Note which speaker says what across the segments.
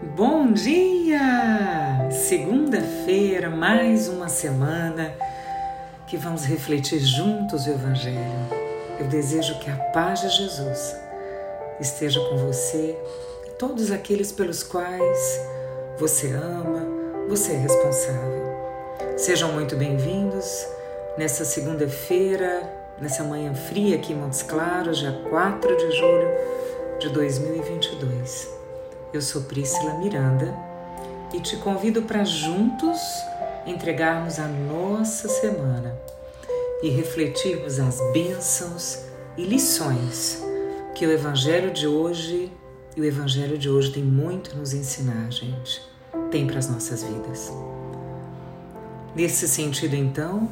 Speaker 1: Bom dia! Segunda-feira, mais uma semana que vamos refletir juntos o Evangelho. Eu desejo que a paz de Jesus esteja com você e todos aqueles pelos quais você ama, você é responsável. Sejam muito bem-vindos nessa segunda-feira, nessa manhã fria aqui em Montes Claros, dia 4 de julho de 2022. Eu sou Priscila Miranda e te convido para juntos entregarmos a nossa semana e refletirmos as bênçãos e lições que o Evangelho de hoje e o Evangelho de hoje tem muito a nos ensinar, gente. Tem para as nossas vidas. Nesse sentido, então,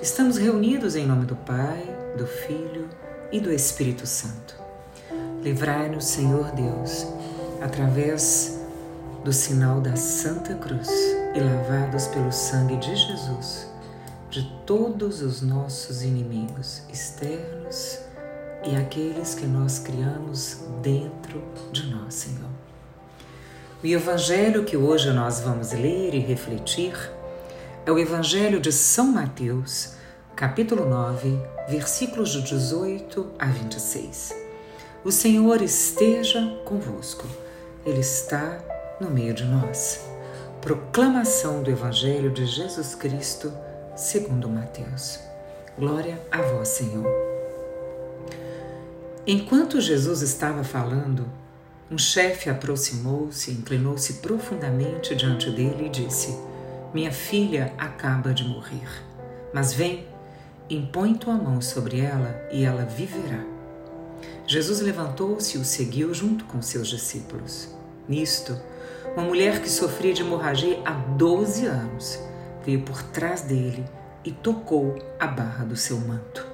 Speaker 1: estamos reunidos em nome do Pai, do Filho e do Espírito Santo. Livrai-nos, Senhor Deus através do sinal da Santa Cruz e lavados pelo sangue de Jesus de todos os nossos inimigos externos e aqueles que nós criamos dentro de nós, Senhor. O evangelho que hoje nós vamos ler e refletir é o evangelho de São Mateus, capítulo 9, versículos de 18 a 26. O Senhor esteja convosco. Ele está no meio de nós. Proclamação do Evangelho de Jesus Cristo, segundo Mateus. Glória a vós, Senhor. Enquanto Jesus estava falando, um chefe aproximou-se, inclinou-se profundamente diante dele e disse: Minha filha acaba de morrer, mas vem, impõe tua mão sobre ela e ela viverá. Jesus levantou-se e o seguiu junto com seus discípulos. Nisto, uma mulher que sofria de hemorragia há 12 anos veio por trás dele e tocou a barra do seu manto.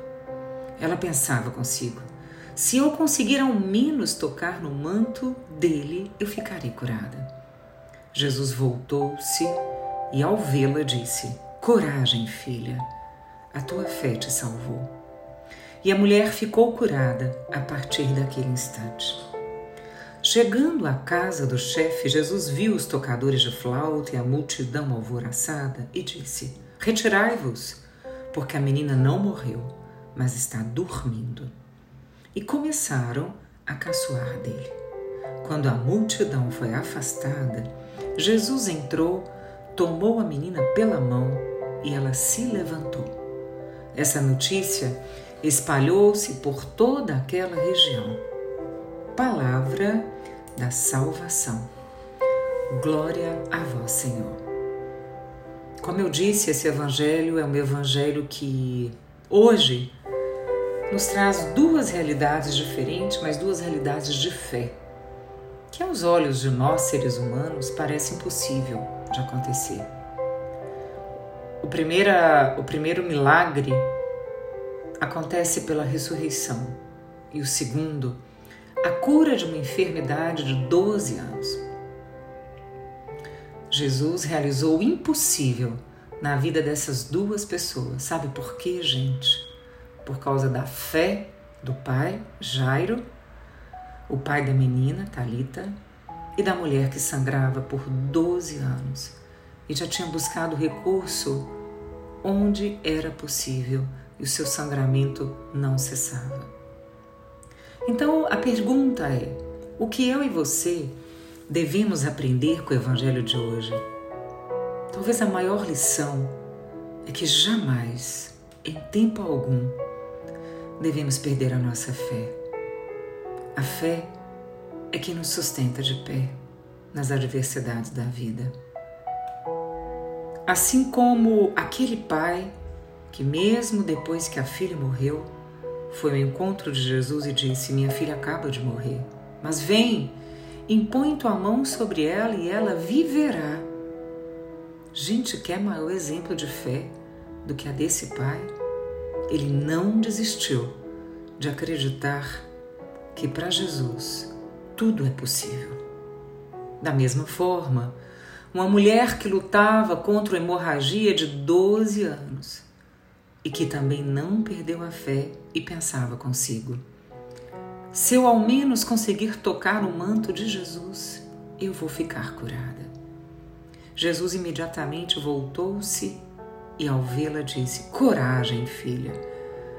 Speaker 1: Ela pensava consigo: se eu conseguir ao menos tocar no manto dele, eu ficarei curada. Jesus voltou-se e, ao vê-la, disse: Coragem, filha, a tua fé te salvou. E a mulher ficou curada a partir daquele instante. Chegando à casa do chefe, Jesus viu os tocadores de flauta e a multidão alvoroçada e disse: Retirai-vos, porque a menina não morreu, mas está dormindo. E começaram a caçoar dele. Quando a multidão foi afastada, Jesus entrou, tomou a menina pela mão e ela se levantou. Essa notícia espalhou-se por toda aquela região. Palavra da salvação. Glória a vós, Senhor. Como eu disse, esse evangelho é um evangelho que hoje nos traz duas realidades diferentes, mas duas realidades de fé, que aos olhos de nós seres humanos parece impossível de acontecer. O, primeira, o primeiro milagre acontece pela ressurreição e o segundo a cura de uma enfermidade de 12 anos. Jesus realizou o impossível na vida dessas duas pessoas. Sabe por quê, gente? Por causa da fé do pai, Jairo, o pai da menina, Talita, e da mulher que sangrava por 12 anos e já tinha buscado recurso onde era possível e o seu sangramento não cessava. Então a pergunta é: o que eu e você devemos aprender com o Evangelho de hoje? Talvez a maior lição é que jamais, em tempo algum, devemos perder a nossa fé. A fé é que nos sustenta de pé nas adversidades da vida. Assim como aquele pai que, mesmo depois que a filha morreu, foi ao encontro de Jesus e disse: Minha filha acaba de morrer, mas vem, impõe tua mão sobre ela e ela viverá. Gente, quer maior exemplo de fé do que a desse pai? Ele não desistiu de acreditar que para Jesus tudo é possível. Da mesma forma, uma mulher que lutava contra a hemorragia de 12 anos e que também não perdeu a fé e pensava consigo: se eu ao menos conseguir tocar o manto de Jesus, eu vou ficar curada. Jesus imediatamente voltou-se e, ao vê-la, disse: Coragem, filha,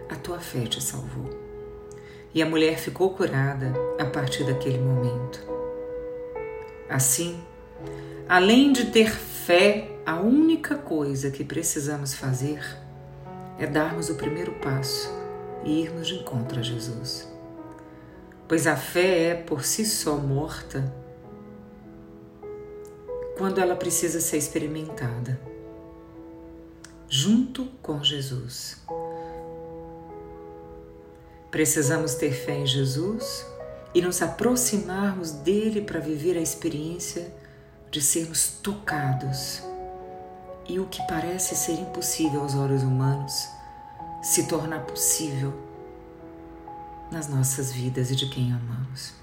Speaker 1: a tua fé te salvou. E a mulher ficou curada a partir daquele momento. Assim, além de ter fé, a única coisa que precisamos fazer é darmos o primeiro passo e irmos de encontro a Jesus. Pois a fé é por si só morta quando ela precisa ser experimentada junto com Jesus. Precisamos ter fé em Jesus e nos aproximarmos dele para viver a experiência de sermos tocados. E o que parece ser impossível aos olhos humanos se tornar possível nas nossas vidas e de quem amamos.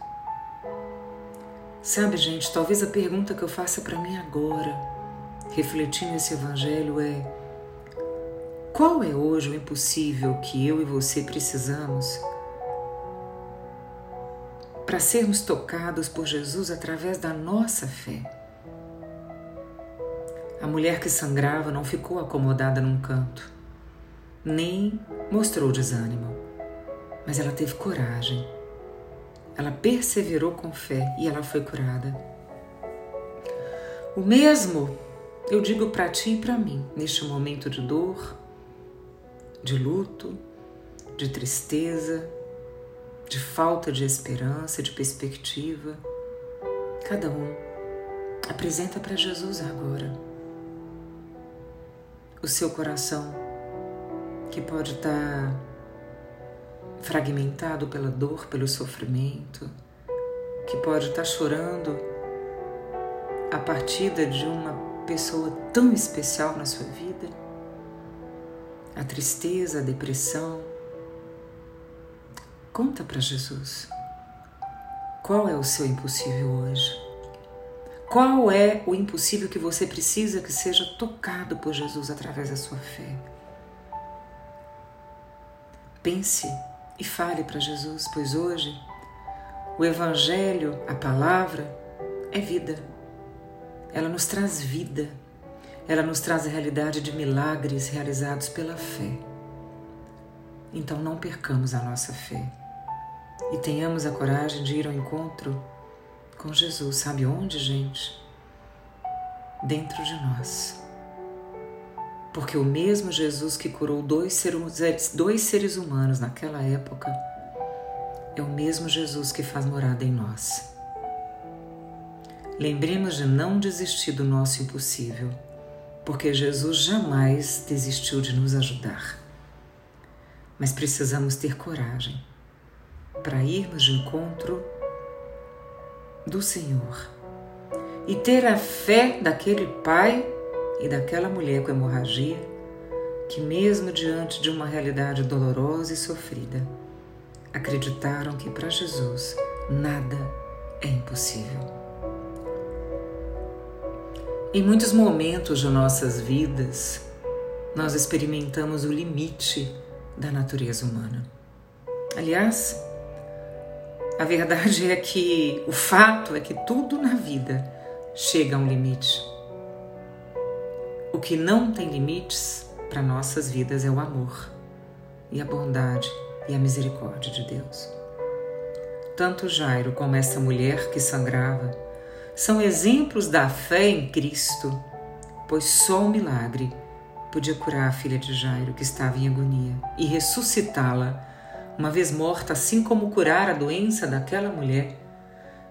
Speaker 1: Sabe, gente, talvez a pergunta que eu faça para mim agora, refletindo esse evangelho, é: qual é hoje o impossível que eu e você precisamos para sermos tocados por Jesus através da nossa fé? A mulher que sangrava não ficou acomodada num canto, nem mostrou desânimo, mas ela teve coragem. Ela perseverou com fé e ela foi curada. O mesmo eu digo para ti e para mim, neste momento de dor, de luto, de tristeza, de falta de esperança, de perspectiva. Cada um apresenta para Jesus agora o seu coração que pode estar fragmentado pela dor, pelo sofrimento, que pode estar chorando a partida de uma pessoa tão especial na sua vida a tristeza, a depressão. Conta para Jesus. Qual é o seu impossível hoje? Qual é o impossível que você precisa que seja tocado por Jesus através da sua fé? Pense e fale para Jesus, pois hoje o Evangelho, a palavra, é vida. Ela nos traz vida ela nos traz a realidade de milagres realizados pela fé. Então não percamos a nossa fé e tenhamos a coragem de ir ao encontro com Jesus. Sabe onde, gente? Dentro de nós. Porque o mesmo Jesus que curou dois seres, dois seres humanos naquela época é o mesmo Jesus que faz morada em nós. Lembremos de não desistir do nosso impossível porque Jesus jamais desistiu de nos ajudar. Mas precisamos ter coragem para irmos de encontro do Senhor e ter a fé daquele pai e daquela mulher com hemorragia que, mesmo diante de uma realidade dolorosa e sofrida, acreditaram que para Jesus nada é impossível. Em muitos momentos de nossas vidas, nós experimentamos o limite da natureza humana. Aliás, a verdade é que o fato é que tudo na vida chega a um limite. O que não tem limites para nossas vidas é o amor e a bondade e a misericórdia de Deus. Tanto Jairo como essa mulher que sangrava são exemplos da fé em Cristo, pois só o milagre podia curar a filha de Jairo, que estava em agonia, e ressuscitá-la, uma vez morta, assim como curar a doença daquela mulher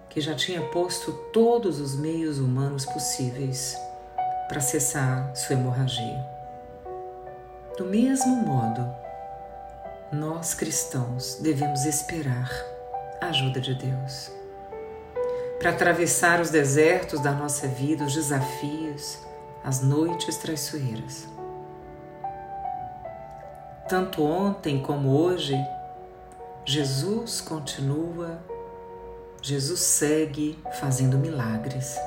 Speaker 1: que já tinha posto todos os meios humanos possíveis para cessar sua hemorragia. Do mesmo modo, nós cristãos devemos esperar a ajuda de Deus para atravessar os desertos da nossa vida, os desafios, as noites traiçoeiras. Tanto ontem como hoje, Jesus continua, Jesus segue fazendo milagres.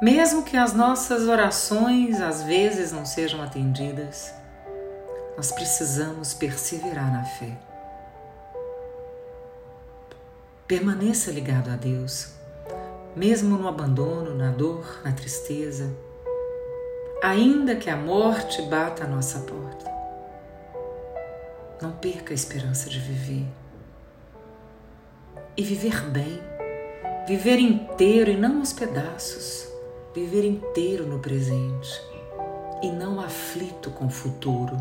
Speaker 1: Mesmo que as nossas orações às vezes não sejam atendidas, nós precisamos perseverar na fé. Permaneça ligado a Deus, mesmo no abandono, na dor, na tristeza, ainda que a morte bata à nossa porta. Não perca a esperança de viver. E viver bem, viver inteiro e não aos pedaços, viver inteiro no presente e não aflito com o futuro.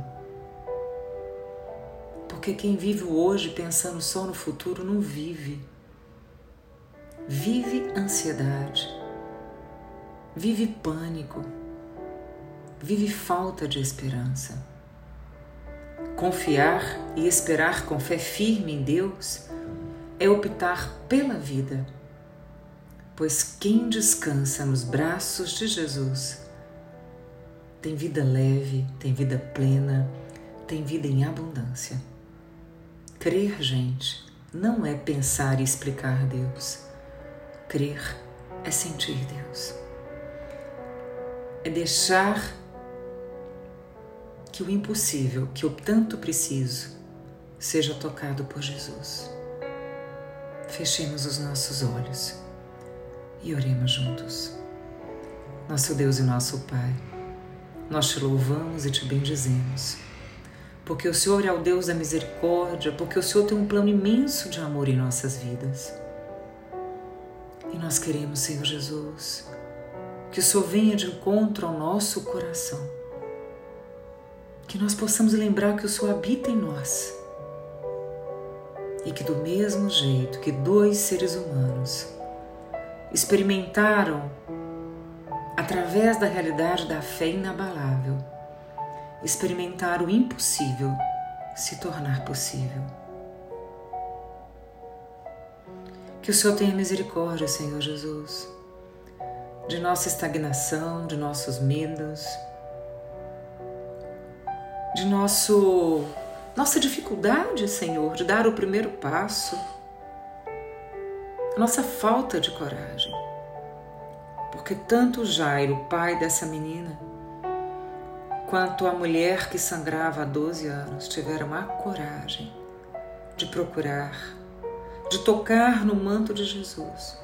Speaker 1: Porque quem vive hoje pensando só no futuro não vive. Vive ansiedade, vive pânico, vive falta de esperança. Confiar e esperar com fé firme em Deus é optar pela vida, pois quem descansa nos braços de Jesus tem vida leve, tem vida plena, tem vida em abundância. Crer, gente, não é pensar e explicar Deus. Crer é sentir Deus. É deixar que o impossível, que eu tanto preciso, seja tocado por Jesus. Fechemos os nossos olhos e oremos juntos. Nosso Deus e nosso Pai, nós te louvamos e te bendizemos, porque o Senhor é o Deus da misericórdia, porque o Senhor tem um plano imenso de amor em nossas vidas. E nós queremos, Senhor Jesus, que o Senhor venha de encontro ao nosso coração que nós possamos lembrar que o Senhor habita em nós e que, do mesmo jeito que dois seres humanos experimentaram, através da realidade da fé inabalável, experimentar o impossível se tornar possível. Que o Senhor tenha misericórdia, Senhor Jesus, de nossa estagnação, de nossos medos de nosso nossa dificuldade, Senhor, de dar o primeiro passo, nossa falta de coragem. Porque tanto Jairo, pai dessa menina, quanto a mulher que sangrava há 12 anos tiveram a coragem de procurar, de tocar no manto de Jesus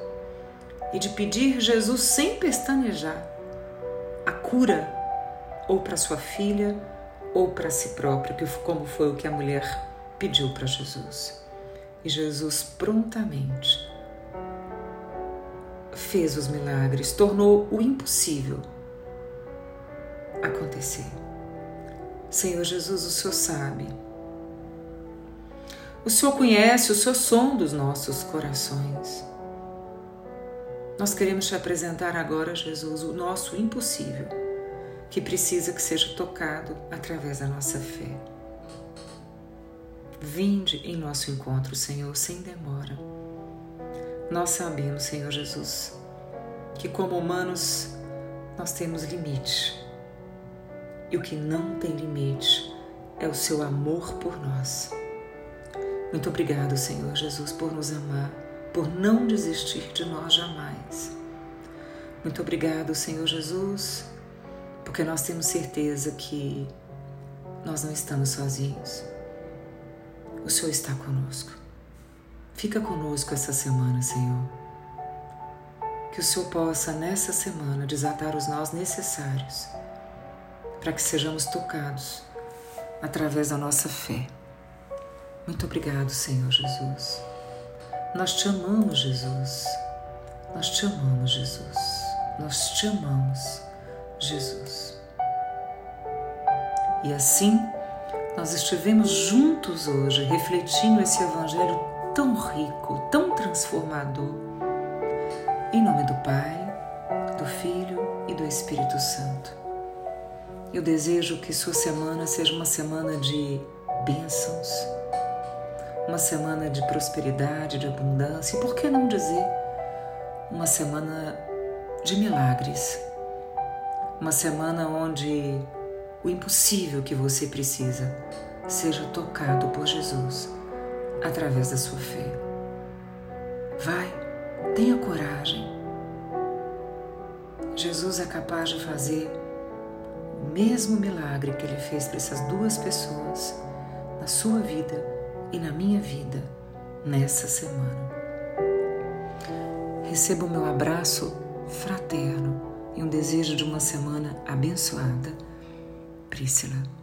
Speaker 1: e de pedir Jesus sem pestanejar a cura ou para sua filha ou para si próprio, que como foi o que a mulher pediu para Jesus. E Jesus prontamente fez os milagres, tornou o impossível acontecer. Senhor Jesus, o Senhor sabe. O Senhor conhece o Senhor som dos nossos corações. Nós queremos te apresentar agora, Jesus, o nosso impossível que precisa que seja tocado através da nossa fé. Vinde em nosso encontro, Senhor, sem demora. Nós sabemos, Senhor Jesus, que como humanos nós temos limite. E o que não tem limite é o seu amor por nós. Muito obrigado, Senhor Jesus, por nos amar, por não desistir de nós jamais. Muito obrigado, Senhor Jesus, porque nós temos certeza que nós não estamos sozinhos. O Senhor está conosco. Fica conosco essa semana, Senhor. Que o Senhor possa, nessa semana, desatar os nós necessários para que sejamos tocados através da nossa fé. Muito obrigado, Senhor Jesus. Nós te amamos, Jesus. Nós te amamos, Jesus. Nós te amamos. Jesus. E assim, nós estivemos juntos hoje refletindo esse Evangelho tão rico, tão transformador. Em nome do Pai, do Filho e do Espírito Santo. Eu desejo que sua semana seja uma semana de bênçãos, uma semana de prosperidade, de abundância e, por que não dizer, uma semana de milagres uma semana onde o impossível que você precisa seja tocado por Jesus através da sua fé. Vai, tenha coragem. Jesus é capaz de fazer o mesmo milagre que ele fez para essas duas pessoas na sua vida e na minha vida nessa semana. Receba o meu abraço fraterno e um desejo de uma semana abençoada. Priscila.